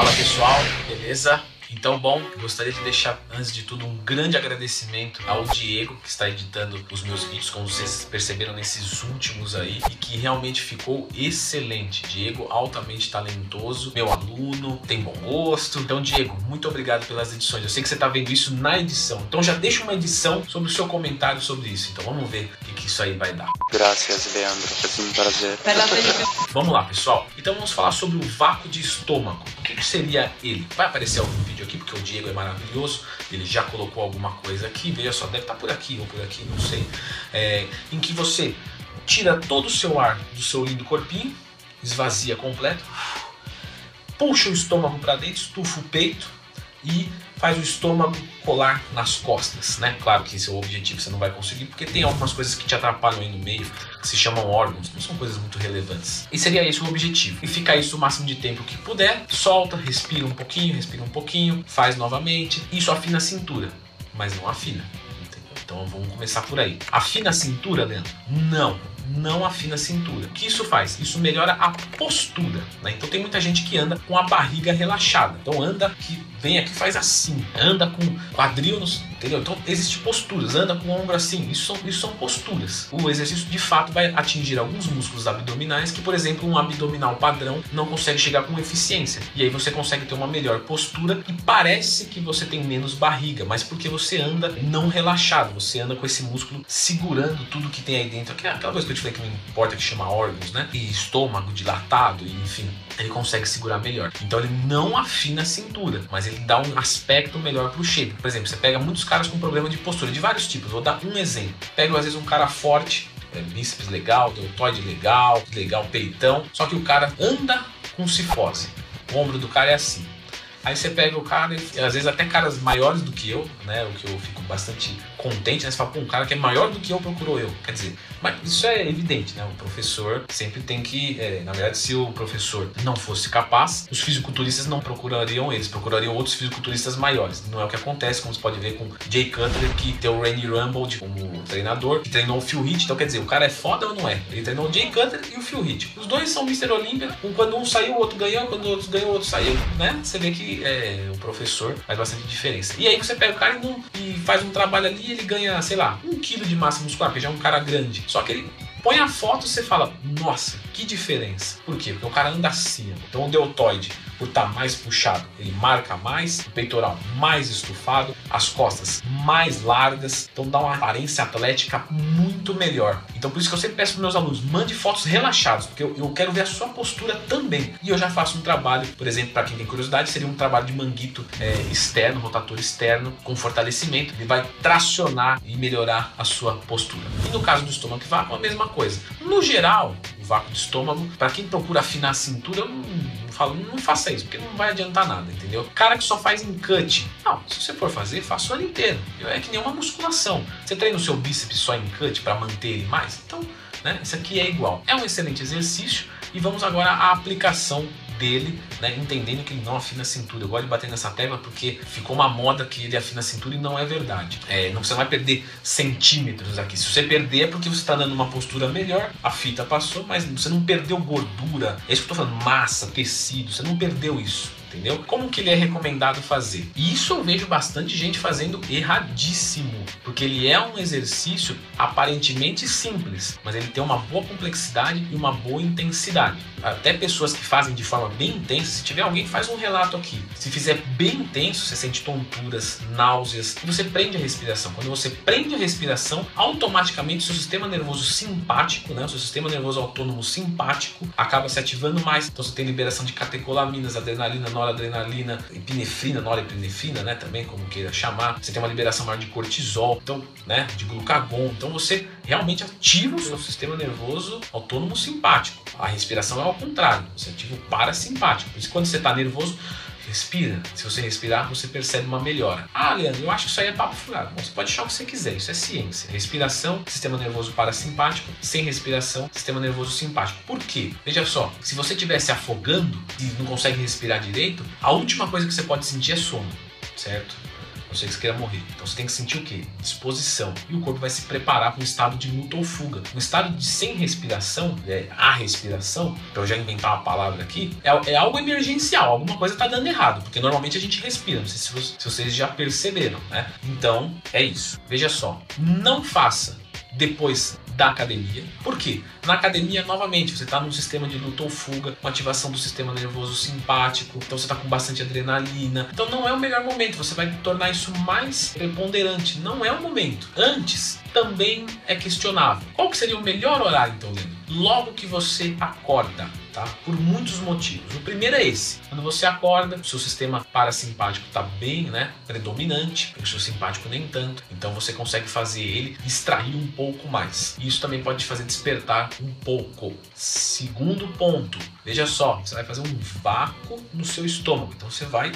Fala pessoal, beleza? Então, bom, gostaria de deixar, antes de tudo, um grande agradecimento ao Diego, que está editando os meus vídeos, como vocês perceberam nesses últimos aí, e que realmente ficou excelente. Diego, altamente talentoso, meu aluno, tem bom gosto. Então, Diego, muito obrigado pelas edições. Eu sei que você está vendo isso na edição. Então, já deixa uma edição sobre o seu comentário sobre isso. Então, vamos ver o que, que isso aí vai dar. Graças, Leandro. Foi um prazer. Vamos lá, pessoal. Então, vamos falar sobre o vácuo de estômago. Que, seria ele? Vai aparecer algum vídeo aqui, porque o Diego é maravilhoso, ele já colocou alguma coisa aqui, veja só, deve estar por aqui ou por aqui, não sei, é, em que você tira todo o seu ar do seu lindo corpinho, esvazia completo, puxa o estômago para dentro, estufa o peito e faz o estômago colar nas costas, né? Claro que esse é o objetivo, você não vai conseguir, porque tem algumas coisas que te atrapalham aí no meio, que se chamam órgãos, não são coisas muito relevantes. E seria esse o objetivo. E ficar isso o máximo de tempo que puder, solta, respira um pouquinho, respira um pouquinho, faz novamente. Isso afina a cintura, mas não afina. Entendeu? Então vamos começar por aí. Afina a cintura, Leandro? Não não afina a cintura. O que isso faz? Isso melhora a postura. Né? Então tem muita gente que anda com a barriga relaxada. Então anda que vem aqui faz assim, anda com quadril, entendeu? Então existem posturas, anda com o ombro assim. Isso são, isso são posturas. O exercício de fato vai atingir alguns músculos abdominais que, por exemplo, um abdominal padrão não consegue chegar com eficiência. E aí você consegue ter uma melhor postura e parece que você tem menos barriga, mas porque você anda não relaxado, você anda com esse músculo segurando tudo que tem aí dentro. Aquela coisa que eu te falei que não importa que chama órgãos, né? E estômago dilatado, enfim, ele consegue segurar melhor. Então ele não afina a cintura, mas ele dá um aspecto melhor pro shape. Por exemplo, você pega muitos caras com problema de postura, de vários tipos. Vou dar um exemplo. Pega às vezes um cara forte, é, bíceps legal, deltoide legal, legal peitão, só que o cara anda com cifose. O ombro do cara é assim. Aí você pega o cara, às vezes até caras maiores do que eu, né? O que eu fico bastante contente, né? Você fala, pô, um cara que é maior do que eu procurou eu. Quer dizer, mas isso é evidente, né? O professor sempre tem que. É, na verdade, se o professor não fosse capaz, os fisiculturistas não procurariam eles, procurariam outros fisiculturistas maiores. Não é o que acontece, como você pode ver com Jay Cutler, que tem o Randy Rumble como treinador, que treinou o Phil Heath. Então, quer dizer, o cara é foda ou não é? Ele treinou o Jay Cutler e o Phil Heath. Os dois são Mr. Olympia. Quando um saiu, o outro ganhou. Quando o outro ganhou, o outro saiu, né? Você vê que é, o professor faz bastante diferença. E aí você pega o cara e, não, e faz um trabalho ali ele ganha, sei lá, um quilo de massa muscular, porque já é um cara grande. Só que ele põe a foto e você fala, nossa, que diferença. Por quê? Porque o cara anda assim. Então o deltoide, por estar tá mais puxado, ele marca mais, o peitoral mais estufado, as costas mais largas, então dá uma aparência atlética muito melhor. Então por isso que eu sempre peço para meus alunos, mande fotos relaxadas, porque eu, eu, quero ver a sua postura também. E eu já faço um trabalho, por exemplo, para quem tem curiosidade, seria um trabalho de manguito é, externo, rotator externo, com fortalecimento. Ele vai tracionar e melhorar a sua postura. E no caso do estômago vácuo, a mesma coisa. No geral, o vácuo de estômago, para quem procura afinar a cintura, eu não falo, não faça isso, porque não vai adiantar nada, entendeu? Cara que só faz em cut, não, se você for fazer, faça o ano inteiro. É que nem uma musculação. Você treina o seu bíceps só em cut para manter ele mais? Então, né, isso aqui é igual. É um excelente exercício e vamos agora à aplicação dele, né, entendendo que ele não afina a cintura. Eu gosto de bater nessa tecla porque ficou uma moda que ele afina a cintura e não é verdade. É, não, você vai perder centímetros aqui. Se você perder é porque você está dando uma postura melhor, a fita passou, mas você não perdeu gordura. É isso que eu estou falando, massa, tecido, você não perdeu isso entendeu? Como que ele é recomendado fazer? E isso eu vejo bastante gente fazendo erradíssimo, porque ele é um exercício aparentemente simples, mas ele tem uma boa complexidade e uma boa intensidade. Até pessoas que fazem de forma bem intensa, se tiver alguém faz um relato aqui, se fizer bem intenso, você sente tonturas, náuseas, e você prende a respiração. Quando você prende a respiração, automaticamente seu sistema nervoso simpático, né, seu sistema nervoso autônomo simpático, acaba se ativando mais. Então você tem liberação de catecolaminas, adrenalina, noradrenalina, epinefrina, norepinefrina, né, também como queira chamar. Você tem uma liberação maior de cortisol, então, né, de glucagon. Então você realmente ativa o seu sistema nervoso autônomo simpático. A respiração é ao contrário, você ativa o parasimpático. Por isso quando você está nervoso, respira. Se você respirar, você percebe uma melhora. Ah, Leandro, eu acho que isso aí é papo furado. Bom, você pode achar o que você quiser, isso é ciência. Respiração, sistema nervoso parasimpático. Sem respiração, sistema nervoso simpático. Por quê? Veja só, se você estiver se afogando e não consegue respirar direito, a última coisa que você pode sentir é sono, certo? Não sei você queira morrer. Então você tem que sentir o quê? Disposição. E o corpo vai se preparar para um estado de luta ou fuga. Um estado de sem respiração, é, a respiração, para eu já inventar uma palavra aqui, é, é algo emergencial, alguma coisa está dando errado, porque normalmente a gente respira, não sei se, se vocês já perceberam, né? Então é isso. Veja só, não faça depois da academia. Por quê? Na academia, novamente, você está num sistema de luta ou fuga, com ativação do sistema nervoso simpático, então você está com bastante adrenalina. Então não é o melhor momento, você vai tornar isso mais preponderante. Não é o momento. Antes também é questionável. Qual que seria o melhor horário, então, Leandro? Logo que você acorda tá? Por muitos motivos. O primeiro é esse. Quando você acorda, seu sistema parasimpático está bem, né? Predominante, o seu simpático nem tanto. Então você consegue fazer ele extrair um pouco mais. Isso também pode te fazer despertar um pouco. Segundo ponto, veja só, você vai fazer um vácuo no seu estômago. Então você vai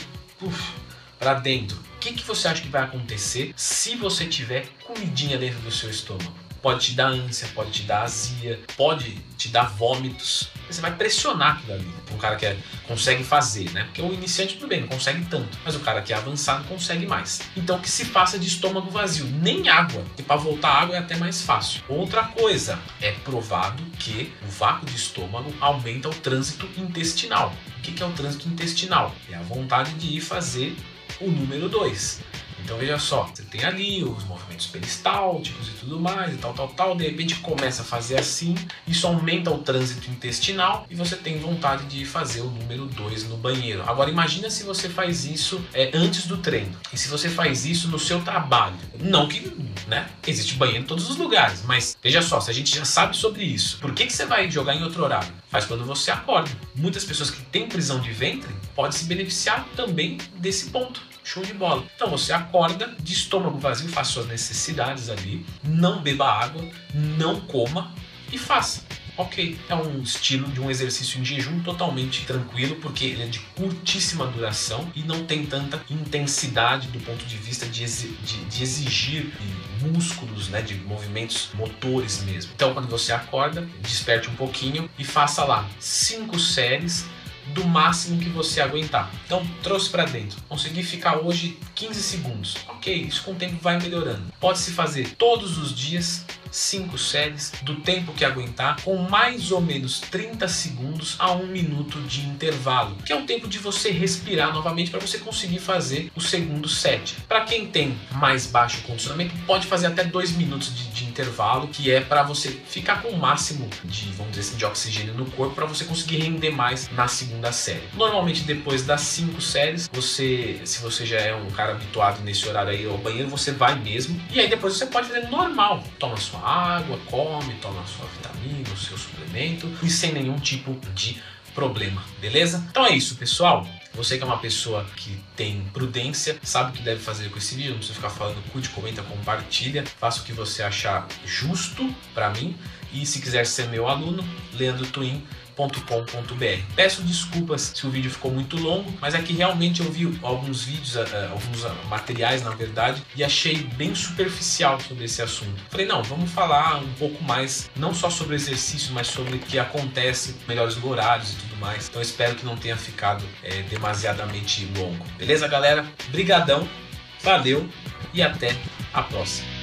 para dentro. O que, que você acha que vai acontecer se você tiver comidinha dentro do seu estômago? Pode te dar ânsia, pode te dar azia, pode te dar vômitos. Você vai pressionar aquilo ali. Um cara que é, consegue fazer, né? Porque o iniciante, tudo bem, não consegue tanto. Mas o cara que é avançado consegue mais. Então que se faça de estômago vazio. Nem água. E para voltar água é até mais fácil. Outra coisa, é provado que o vácuo de estômago aumenta o trânsito intestinal. O que é o trânsito intestinal? É a vontade de ir fazer o número 2. Então veja só, você tem ali os movimentos peristálticos e tudo mais e tal, tal, tal. De repente começa a fazer assim, isso aumenta o trânsito intestinal e você tem vontade de fazer o número 2 no banheiro. Agora imagina se você faz isso é, antes do treino e se você faz isso no seu trabalho. Não que, né, existe banheiro em todos os lugares, mas veja só, se a gente já sabe sobre isso, por que, que você vai jogar em outro horário? Faz quando você acorda. Muitas pessoas que têm prisão de ventre podem se beneficiar também desse ponto. Show de bola. Então você acorda de estômago vazio, faça suas necessidades ali, não beba água, não coma e faça. Ok, é um estilo de um exercício em jejum totalmente tranquilo, porque ele é de curtíssima duração e não tem tanta intensidade do ponto de vista de, de, de exigir músculos, né, de movimentos motores mesmo. Então, quando você acorda, desperte um pouquinho e faça lá cinco séries do máximo que você aguentar. Então, trouxe para dentro. Consegui ficar hoje 15 segundos. Ok, isso com o tempo vai melhorando. Pode-se fazer todos os dias, 5 séries, do tempo que aguentar, com mais ou menos 30 segundos a 1 minuto de intervalo, que é o tempo de você respirar novamente para você conseguir fazer o segundo set. Para quem tem mais baixo condicionamento, pode fazer até 2 minutos de, de intervalo, que é para você ficar com o máximo de, vamos dizer assim, de oxigênio no corpo para você conseguir render mais na segunda série. Normalmente depois das 5 séries, você, se você já é um cara habituado nesse horário aí ao banheiro, você vai mesmo. E aí depois você pode fazer normal. Toma sua água, come, toma sua vitamina, o seu suplemento e sem nenhum tipo de problema, beleza? Então é isso, pessoal. Você que é uma pessoa que tem prudência, sabe o que deve fazer com esse vídeo, não precisa ficar falando, curte, comenta, compartilha, faça o que você achar justo para mim. E se quiser ser meu aluno, Leandro Twin www.com.br. Peço desculpas se o vídeo ficou muito longo, mas é que realmente eu vi alguns vídeos, eh, eh, alguns ah, materiais na verdade, e achei bem superficial sobre esse assunto. Falei, não, vamos falar um pouco mais, não só sobre exercício, mas sobre o que acontece, melhores horários e tudo mais. Então espero que não tenha ficado é, demasiadamente longo. Beleza, galera? Brigadão, valeu e até a próxima.